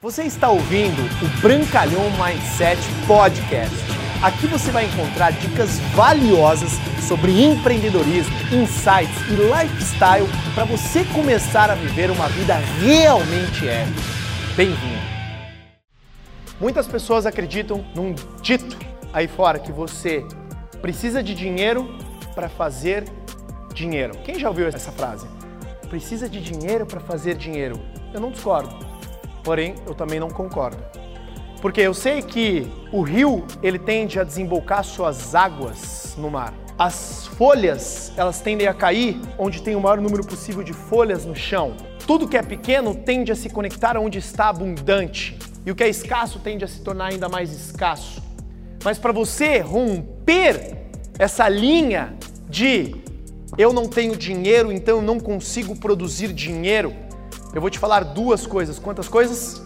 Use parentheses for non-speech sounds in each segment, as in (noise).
Você está ouvindo o Brancalhão Mindset Podcast. Aqui você vai encontrar dicas valiosas sobre empreendedorismo, insights e lifestyle para você começar a viver uma vida realmente épica. Bem-vindo! Muitas pessoas acreditam num dito aí fora que você precisa de dinheiro para fazer dinheiro. Quem já ouviu essa frase? Precisa de dinheiro para fazer dinheiro. Eu não discordo. Porém, eu também não concordo. Porque eu sei que o rio, ele tende a desembocar suas águas no mar. As folhas, elas tendem a cair onde tem o maior número possível de folhas no chão. Tudo que é pequeno tende a se conectar onde está abundante. E o que é escasso tende a se tornar ainda mais escasso. Mas para você romper essa linha de eu não tenho dinheiro, então eu não consigo produzir dinheiro, eu vou te falar duas coisas. Quantas coisas?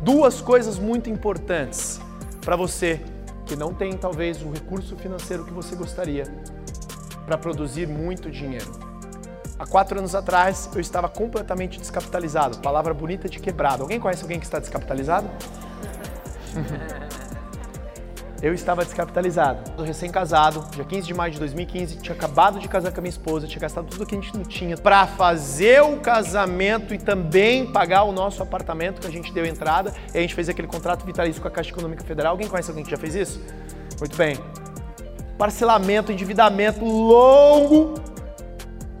Duas coisas muito importantes para você que não tem talvez o recurso financeiro que você gostaria para produzir muito dinheiro. Há quatro anos atrás eu estava completamente descapitalizado. Palavra bonita de quebrado. Alguém conhece alguém que está descapitalizado? (laughs) eu estava descapitalizado. Recém-casado, dia 15 de maio de 2015, tinha acabado de casar com a minha esposa, tinha gastado tudo que a gente não tinha para fazer o casamento e também pagar o nosso apartamento que a gente deu entrada. E a gente fez aquele contrato vitalício com a Caixa Econômica Federal. Alguém conhece alguém que já fez isso? Muito bem. Parcelamento, endividamento longo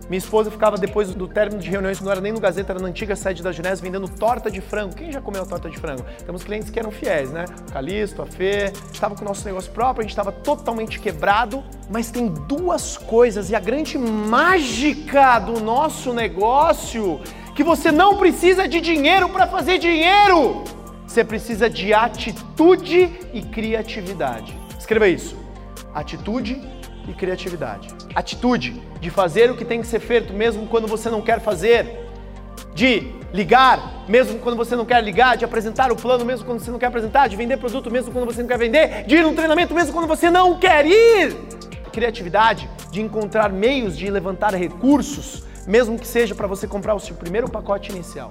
minha esposa ficava depois do término de reuniões, não era nem no Gazeta, era na antiga sede da Junés, vendendo torta de frango. Quem já comeu torta de frango? Temos clientes que eram fiéis, né? O Calisto, a Fê, estava com o nosso negócio próprio, a gente estava totalmente quebrado, mas tem duas coisas e a grande mágica do nosso negócio que você não precisa de dinheiro para fazer dinheiro. Você precisa de atitude e criatividade. Escreva isso. Atitude e criatividade. Atitude de fazer o que tem que ser feito mesmo quando você não quer fazer. De ligar mesmo quando você não quer ligar, de apresentar o plano mesmo quando você não quer apresentar, de vender produto mesmo quando você não quer vender, de ir num treinamento mesmo quando você não quer ir. Criatividade de encontrar meios de levantar recursos, mesmo que seja para você comprar o seu primeiro pacote inicial.